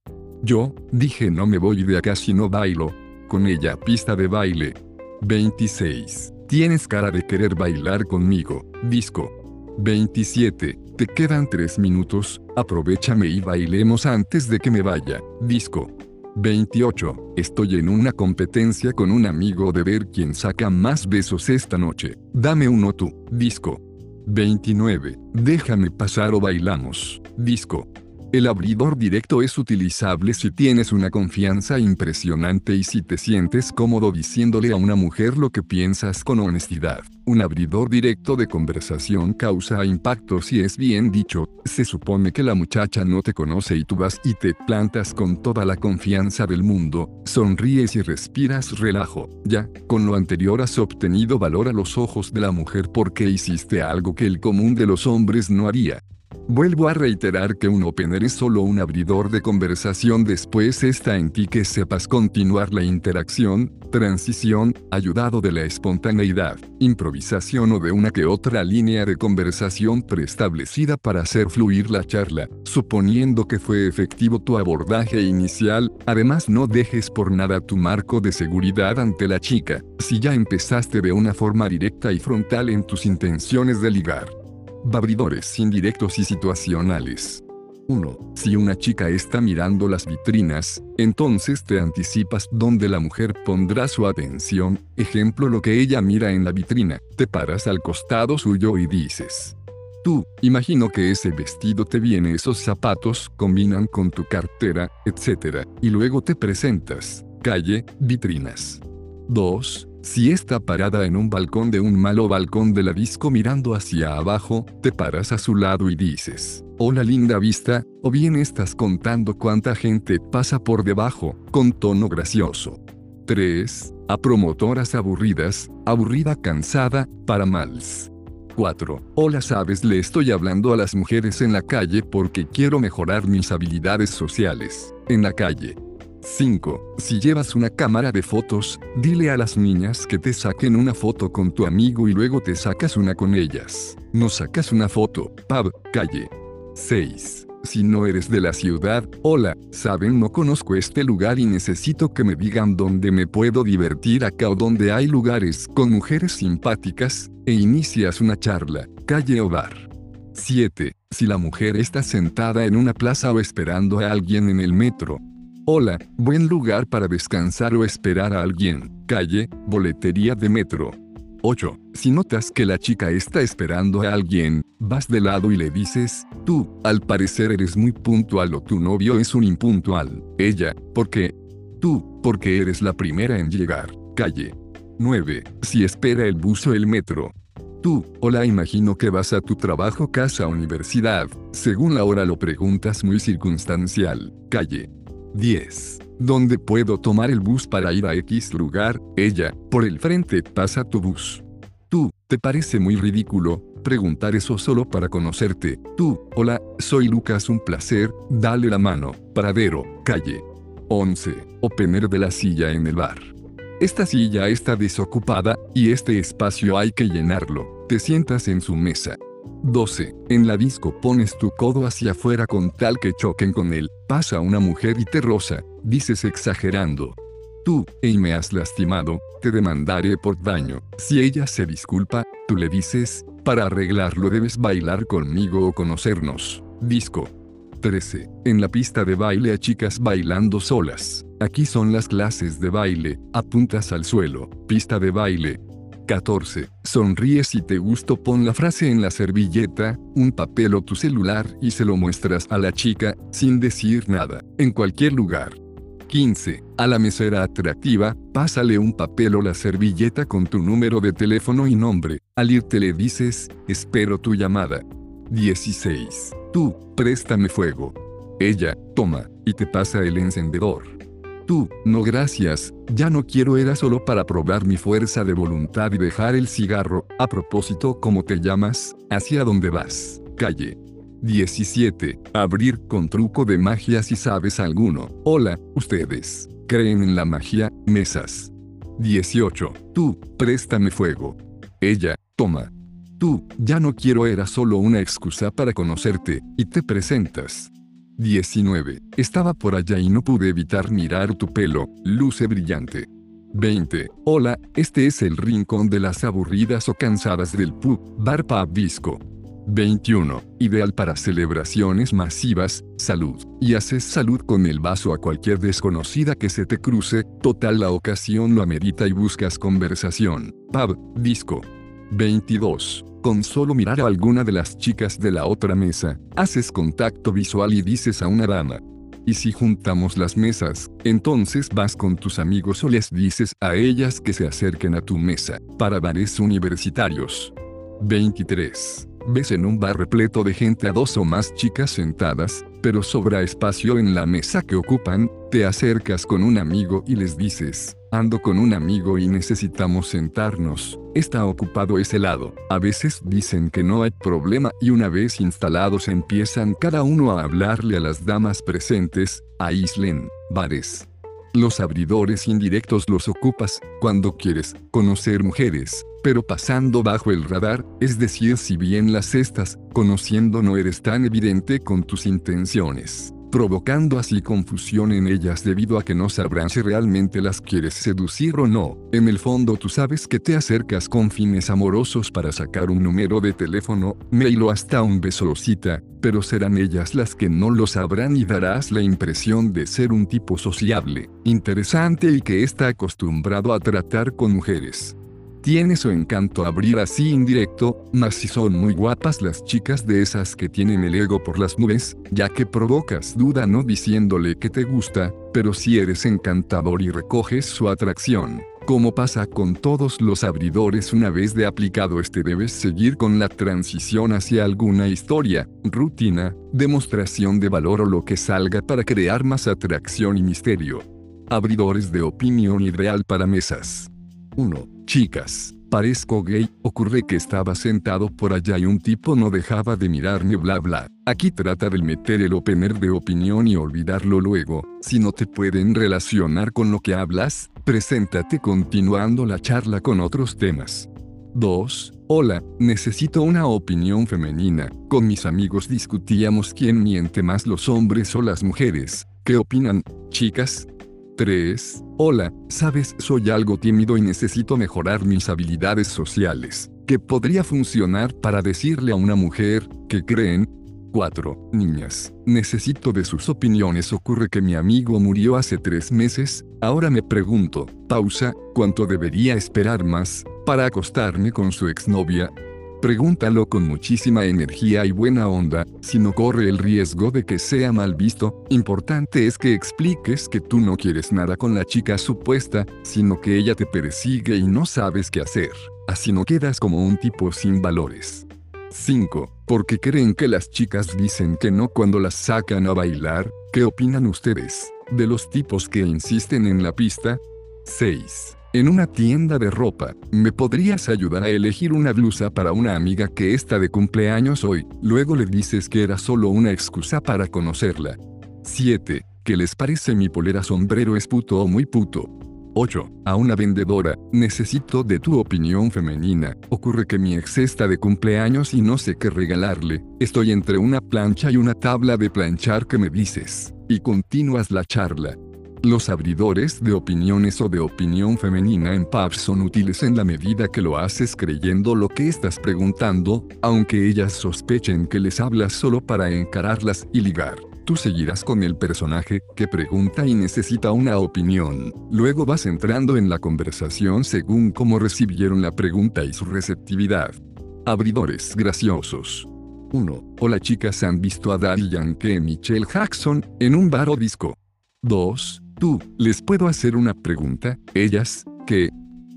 Yo, dije no me voy de acá si no bailo. Con ella pista de baile. 26. Tienes cara de querer bailar conmigo. Disco. 27. Te quedan 3 minutos, aprovechame y bailemos antes de que me vaya. Disco. 28. Estoy en una competencia con un amigo de ver quién saca más besos esta noche. Dame uno tú. Disco. 29. Déjame pasar o bailamos. Disco. El abridor directo es utilizable si tienes una confianza impresionante y si te sientes cómodo diciéndole a una mujer lo que piensas con honestidad. Un abridor directo de conversación causa impacto si es bien dicho. Se supone que la muchacha no te conoce y tú vas y te plantas con toda la confianza del mundo, sonríes y respiras relajo. Ya, con lo anterior has obtenido valor a los ojos de la mujer porque hiciste algo que el común de los hombres no haría. Vuelvo a reiterar que un opener es solo un abridor de conversación después está en ti que sepas continuar la interacción, transición, ayudado de la espontaneidad, improvisación o de una que otra línea de conversación preestablecida para hacer fluir la charla, suponiendo que fue efectivo tu abordaje inicial, además no dejes por nada tu marco de seguridad ante la chica, si ya empezaste de una forma directa y frontal en tus intenciones de ligar. Babridores indirectos y situacionales. 1. Si una chica está mirando las vitrinas, entonces te anticipas donde la mujer pondrá su atención, ejemplo lo que ella mira en la vitrina, te paras al costado suyo y dices. Tú, imagino que ese vestido te viene, esos zapatos combinan con tu cartera, etc. Y luego te presentas. Calle, vitrinas. 2. Si está parada en un balcón de un malo balcón de la disco mirando hacia abajo, te paras a su lado y dices, hola linda vista, o bien estás contando cuánta gente pasa por debajo, con tono gracioso. 3. A promotoras aburridas, aburrida cansada, para mals. 4. Hola sabes le estoy hablando a las mujeres en la calle porque quiero mejorar mis habilidades sociales. En la calle. 5. Si llevas una cámara de fotos, dile a las niñas que te saquen una foto con tu amigo y luego te sacas una con ellas. No sacas una foto, pub, calle. 6. Si no eres de la ciudad, hola, saben no conozco este lugar y necesito que me digan dónde me puedo divertir acá o dónde hay lugares con mujeres simpáticas, e inicias una charla, calle o bar. 7. Si la mujer está sentada en una plaza o esperando a alguien en el metro, Hola, buen lugar para descansar o esperar a alguien. Calle, boletería de metro. 8. Si notas que la chica está esperando a alguien, vas de lado y le dices, tú, al parecer eres muy puntual o tu novio es un impuntual. Ella, ¿por qué? Tú, porque eres la primera en llegar. Calle. 9. Si espera el bus o el metro. Tú, hola, imagino que vas a tu trabajo, casa, universidad. Según la hora lo preguntas muy circunstancial. Calle. 10. ¿Dónde puedo tomar el bus para ir a X lugar? Ella, por el frente pasa tu bus. Tú, ¿te parece muy ridículo? Preguntar eso solo para conocerte. Tú, hola, soy Lucas, un placer, dale la mano. Paradero, calle. 11. Opener de la silla en el bar. Esta silla está desocupada, y este espacio hay que llenarlo. Te sientas en su mesa. 12. En la disco pones tu codo hacia afuera con tal que choquen con él. Pasa una mujer y te roza. Dices exagerando. Tú, y me has lastimado, te demandaré por daño. Si ella se disculpa, tú le dices, para arreglarlo debes bailar conmigo o conocernos. Disco. 13. En la pista de baile a chicas bailando solas. Aquí son las clases de baile, apuntas al suelo, pista de baile, 14. Sonríe si te gusto pon la frase en la servilleta, un papel o tu celular y se lo muestras a la chica, sin decir nada, en cualquier lugar. 15. A la mesera atractiva, pásale un papel o la servilleta con tu número de teléfono y nombre, Al irte le dices, espero tu llamada. 16. Tú, préstame fuego. Ella, toma, y te pasa el encendedor. Tú, no gracias, ya no quiero era solo para probar mi fuerza de voluntad y dejar el cigarro, a propósito, ¿cómo te llamas? ¿Hacia dónde vas? Calle. 17. Abrir con truco de magia si sabes alguno. Hola, ustedes. ¿Creen en la magia? Mesas. 18. Tú, préstame fuego. Ella, toma. Tú, ya no quiero era solo una excusa para conocerte, y te presentas. 19. Estaba por allá y no pude evitar mirar tu pelo, luce brillante. 20. Hola, este es el rincón de las aburridas o cansadas del pub, bar pub disco. 21. Ideal para celebraciones masivas, salud. Y haces salud con el vaso a cualquier desconocida que se te cruce, total la ocasión lo amerita y buscas conversación. Pub, disco. 22. Con solo mirar a alguna de las chicas de la otra mesa, haces contacto visual y dices a una dama. Y si juntamos las mesas, entonces vas con tus amigos o les dices a ellas que se acerquen a tu mesa, para bares universitarios. 23. Ves en un bar repleto de gente a dos o más chicas sentadas, pero sobra espacio en la mesa que ocupan, te acercas con un amigo y les dices, ando con un amigo y necesitamos sentarnos, está ocupado ese lado. A veces dicen que no hay problema y una vez instalados empiezan cada uno a hablarle a las damas presentes, aíslen, bares. Los abridores indirectos los ocupas cuando quieres conocer mujeres, pero pasando bajo el radar, es decir, si bien las estás conociendo no eres tan evidente con tus intenciones, provocando así confusión en ellas debido a que no sabrán si realmente las quieres seducir o no. En el fondo tú sabes que te acercas con fines amorosos para sacar un número de teléfono, mail o hasta un beso o cita, pero serán ellas las que no lo sabrán y darás la impresión de ser un tipo sociable, interesante y que está acostumbrado a tratar con mujeres. Tiene su encanto abrir así indirecto, mas si son muy guapas las chicas de esas que tienen el ego por las nubes, ya que provocas duda no diciéndole que te gusta, pero si eres encantador y recoges su atracción. Como pasa con todos los abridores una vez de aplicado este debes seguir con la transición hacia alguna historia, rutina, demostración de valor o lo que salga para crear más atracción y misterio. Abridores de opinión ideal para mesas. 1. Chicas, parezco gay, ocurre que estaba sentado por allá y un tipo no dejaba de mirarme bla bla. Aquí trata de meter el opener de opinión y olvidarlo luego. Si no te pueden relacionar con lo que hablas, preséntate continuando la charla con otros temas. 2. Hola, necesito una opinión femenina. Con mis amigos discutíamos quién miente más los hombres o las mujeres. ¿Qué opinan, chicas? 3. Hola, sabes, soy algo tímido y necesito mejorar mis habilidades sociales. ¿Qué podría funcionar para decirle a una mujer, que creen? 4. Niñas, necesito de sus opiniones. Ocurre que mi amigo murió hace tres meses, ahora me pregunto, pausa, ¿cuánto debería esperar más, para acostarme con su exnovia? Pregúntalo con muchísima energía y buena onda, si no corre el riesgo de que sea mal visto. Importante es que expliques que tú no quieres nada con la chica supuesta, sino que ella te persigue y no sabes qué hacer. Así no quedas como un tipo sin valores. 5. Porque creen que las chicas dicen que no cuando las sacan a bailar. ¿Qué opinan ustedes? De los tipos que insisten en la pista. 6. En una tienda de ropa, ¿me podrías ayudar a elegir una blusa para una amiga que está de cumpleaños hoy? Luego le dices que era solo una excusa para conocerla. 7. ¿Qué les parece mi polera sombrero es puto o muy puto? 8. A una vendedora, necesito de tu opinión femenina. Ocurre que mi ex está de cumpleaños y no sé qué regalarle. Estoy entre una plancha y una tabla de planchar que me dices. Y continúas la charla. Los abridores de opiniones o de opinión femenina en pubs son útiles en la medida que lo haces creyendo lo que estás preguntando, aunque ellas sospechen que les hablas solo para encararlas y ligar. Tú seguirás con el personaje que pregunta y necesita una opinión. Luego vas entrando en la conversación según cómo recibieron la pregunta y su receptividad. Abridores graciosos. 1. Hola chicas han visto a Daddy Yankee Michelle Jackson en un bar o disco. 2. Tú, ¿les puedo hacer una pregunta? Ellas, ¿qué?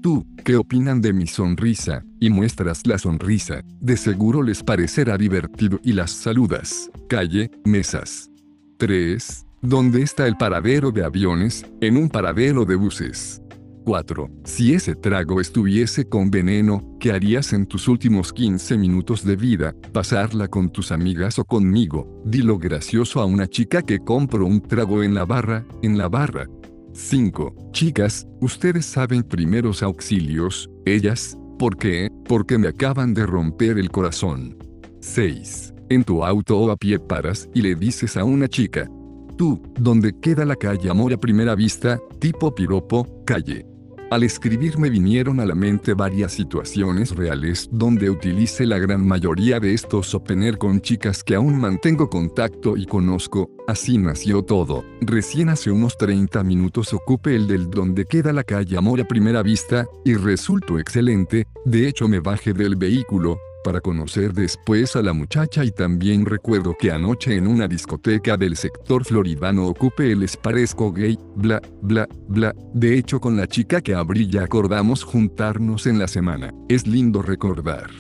Tú, ¿qué opinan de mi sonrisa? Y muestras la sonrisa. De seguro les parecerá divertido y las saludas. Calle, mesas. 3. ¿Dónde está el paradero de aviones? En un paradero de buses. 4. Si ese trago estuviese con veneno, ¿qué harías en tus últimos 15 minutos de vida? ¿Pasarla con tus amigas o conmigo? Dilo gracioso a una chica que compro un trago en la barra, en la barra. 5. Chicas, ustedes saben primeros auxilios, ellas, ¿por qué? Porque me acaban de romper el corazón. 6. En tu auto o a pie paras y le dices a una chica, tú, ¿dónde queda la calle Amor a primera vista, tipo piropo, calle. Al escribir me vinieron a la mente varias situaciones reales donde utilicé la gran mayoría de estos opener con chicas que aún mantengo contacto y conozco, así nació todo. Recién hace unos 30 minutos ocupé el del donde queda la calle Amor a primera vista, y resultó excelente, de hecho me bajé del vehículo, para conocer después a la muchacha y también recuerdo que anoche en una discoteca del sector floridano ocupé el les parezco gay, bla, bla, bla, de hecho con la chica que abrí ya acordamos juntarnos en la semana, es lindo recordar.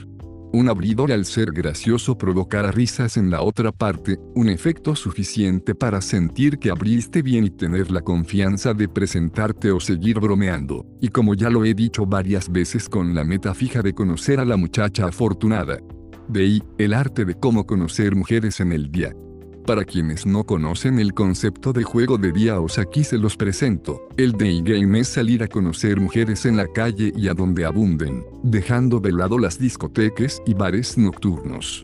Un abridor al ser gracioso provocará risas en la otra parte, un efecto suficiente para sentir que abriste bien y tener la confianza de presentarte o seguir bromeando. Y como ya lo he dicho varias veces con la meta fija de conocer a la muchacha afortunada. De ahí, el arte de cómo conocer mujeres en el día. Para quienes no conocen el concepto de juego de día os aquí se los presento. El day game es salir a conocer mujeres en la calle y a donde abunden, dejando de lado las discotecas y bares nocturnos.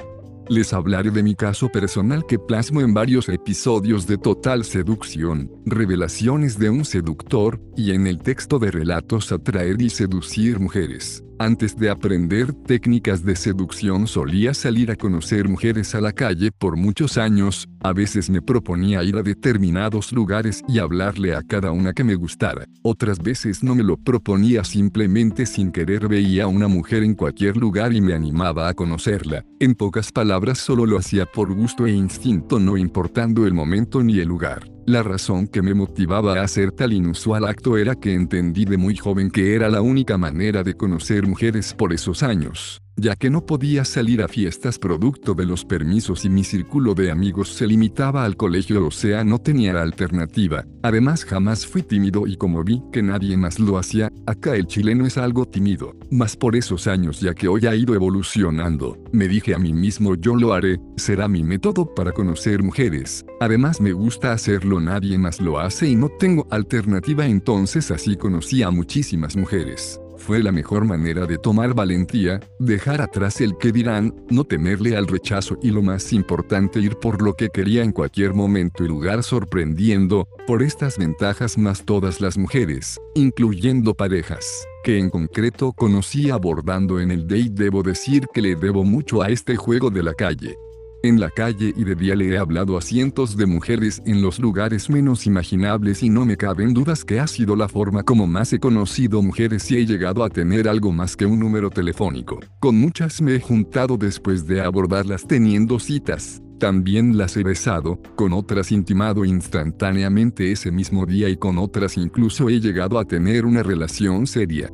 Les hablaré de mi caso personal que plasmo en varios episodios de Total Seducción, Revelaciones de un seductor, y en el texto de relatos Atraer y seducir mujeres. Antes de aprender técnicas de seducción solía salir a conocer mujeres a la calle por muchos años, a veces me proponía ir a determinados lugares y hablarle a cada una que me gustara, otras veces no me lo proponía simplemente sin querer veía a una mujer en cualquier lugar y me animaba a conocerla, en pocas palabras solo lo hacía por gusto e instinto no importando el momento ni el lugar. La razón que me motivaba a hacer tal inusual acto era que entendí de muy joven que era la única manera de conocer mujeres por esos años ya que no podía salir a fiestas producto de los permisos y mi círculo de amigos se limitaba al colegio o sea no tenía alternativa. Además jamás fui tímido y como vi que nadie más lo hacía, acá el chileno es algo tímido, más por esos años ya que hoy ha ido evolucionando, me dije a mí mismo yo lo haré, será mi método para conocer mujeres. Además me gusta hacerlo nadie más lo hace y no tengo alternativa entonces así conocí a muchísimas mujeres. Fue la mejor manera de tomar valentía, dejar atrás el que dirán, no temerle al rechazo y lo más importante ir por lo que quería en cualquier momento y lugar sorprendiendo, por estas ventajas más todas las mujeres, incluyendo parejas, que en concreto conocí abordando en el date debo decir que le debo mucho a este juego de la calle. En la calle y de día le he hablado a cientos de mujeres en los lugares menos imaginables y no me caben dudas que ha sido la forma como más he conocido mujeres y he llegado a tener algo más que un número telefónico. Con muchas me he juntado después de abordarlas teniendo citas. También las he besado, con otras intimado instantáneamente ese mismo día y con otras incluso he llegado a tener una relación seria.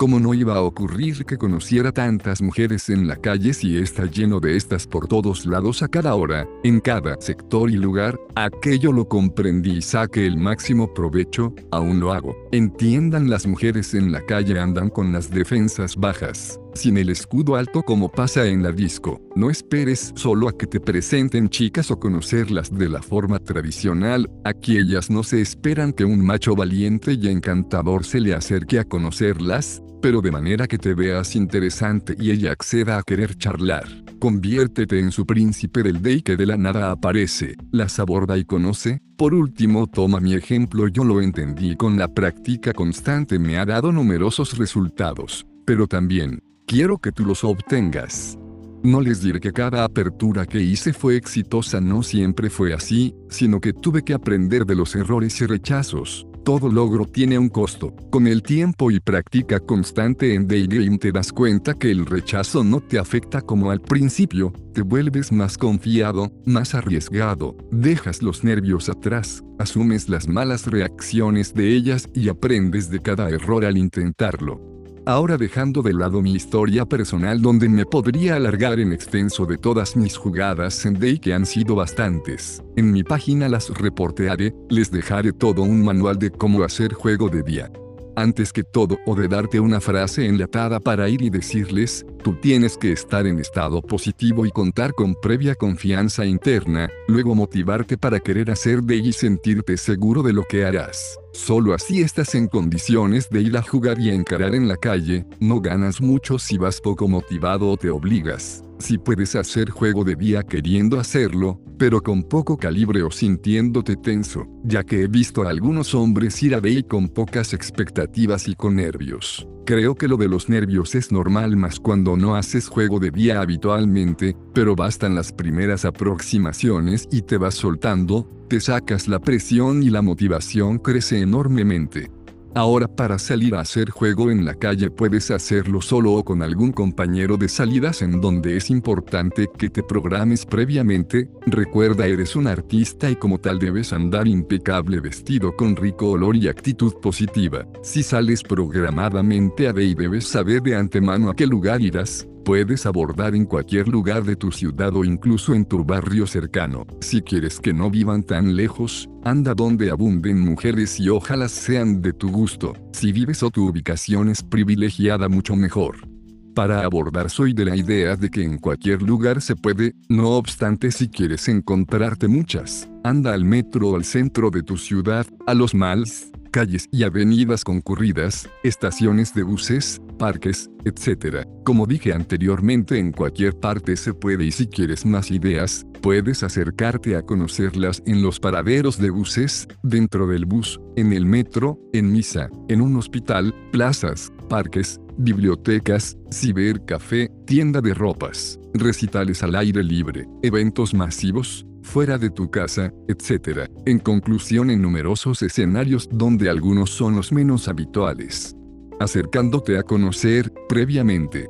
¿Cómo no iba a ocurrir que conociera tantas mujeres en la calle si está lleno de estas por todos lados a cada hora, en cada sector y lugar? Aquello lo comprendí y saqué el máximo provecho, aún lo hago. Entiendan las mujeres en la calle andan con las defensas bajas sin el escudo alto como pasa en la disco. No esperes solo a que te presenten chicas o conocerlas de la forma tradicional, aquí ellas no se esperan que un macho valiente y encantador se le acerque a conocerlas, pero de manera que te veas interesante y ella acceda a querer charlar. Conviértete en su príncipe del day que de la nada aparece, las aborda y conoce. Por último, toma mi ejemplo, yo lo entendí con la práctica constante me ha dado numerosos resultados, pero también, Quiero que tú los obtengas. No les diré que cada apertura que hice fue exitosa, no siempre fue así, sino que tuve que aprender de los errores y rechazos. Todo logro tiene un costo. Con el tiempo y práctica constante en Daygame te das cuenta que el rechazo no te afecta como al principio, te vuelves más confiado, más arriesgado, dejas los nervios atrás, asumes las malas reacciones de ellas y aprendes de cada error al intentarlo. Ahora dejando de lado mi historia personal donde me podría alargar en extenso de todas mis jugadas en Day que han sido bastantes, en mi página las reportearé, les dejaré todo un manual de cómo hacer juego de día antes que todo o de darte una frase enlatada para ir y decirles, tú tienes que estar en estado positivo y contar con previa confianza interna, luego motivarte para querer hacer de y sentirte seguro de lo que harás. Solo así estás en condiciones de ir a jugar y a encarar en la calle, no ganas mucho si vas poco motivado o te obligas. Si puedes hacer juego de día queriendo hacerlo, pero con poco calibre o sintiéndote tenso, ya que he visto a algunos hombres ir a Bay con pocas expectativas y con nervios. Creo que lo de los nervios es normal más cuando no haces juego de día habitualmente, pero bastan las primeras aproximaciones y te vas soltando, te sacas la presión y la motivación crece enormemente. Ahora para salir a hacer juego en la calle puedes hacerlo solo o con algún compañero de salidas en donde es importante que te programes previamente, recuerda eres un artista y como tal debes andar impecable vestido con rico olor y actitud positiva. Si sales programadamente a y debes saber de antemano a qué lugar irás, Puedes abordar en cualquier lugar de tu ciudad o incluso en tu barrio cercano. Si quieres que no vivan tan lejos, anda donde abunden mujeres y ojalá sean de tu gusto. Si vives o tu ubicación es privilegiada mucho mejor. Para abordar soy de la idea de que en cualquier lugar se puede, no obstante si quieres encontrarte muchas, anda al metro o al centro de tu ciudad, a los malls, calles y avenidas concurridas, estaciones de buses, parques, etc. Como dije anteriormente, en cualquier parte se puede y si quieres más ideas, puedes acercarte a conocerlas en los paraderos de buses, dentro del bus, en el metro, en misa, en un hospital, plazas, parques, bibliotecas, cibercafé, tienda de ropas, recitales al aire libre, eventos masivos, fuera de tu casa, etc. En conclusión, en numerosos escenarios donde algunos son los menos habituales. Acercándote a conocer, previamente,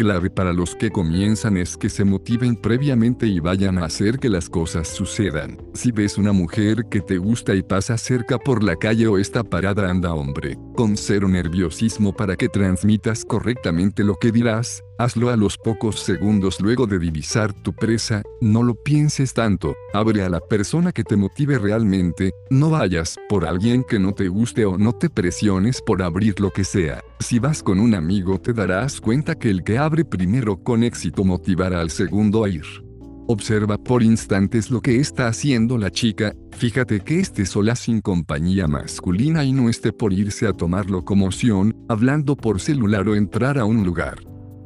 clave para los que comienzan es que se motiven previamente y vayan a hacer que las cosas sucedan. Si ves una mujer que te gusta y pasa cerca por la calle o está parada anda hombre, con cero nerviosismo para que transmitas correctamente lo que dirás, Hazlo a los pocos segundos luego de divisar tu presa, no lo pienses tanto, abre a la persona que te motive realmente, no vayas por alguien que no te guste o no te presiones por abrir lo que sea. Si vas con un amigo te darás cuenta que el que abre primero con éxito motivará al segundo a ir. Observa por instantes lo que está haciendo la chica, fíjate que esté sola sin compañía masculina y no esté por irse a tomar locomoción, hablando por celular o entrar a un lugar.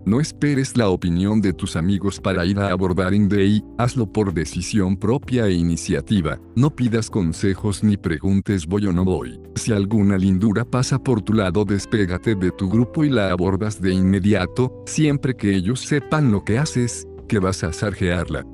No esperes la opinión de tus amigos para ir a abordar Day, hazlo por decisión propia e iniciativa. No pidas consejos ni preguntes voy o no voy. Si alguna lindura pasa por tu lado, despégate de tu grupo y la abordas de inmediato, siempre que ellos sepan lo que haces, que vas a sarjearla.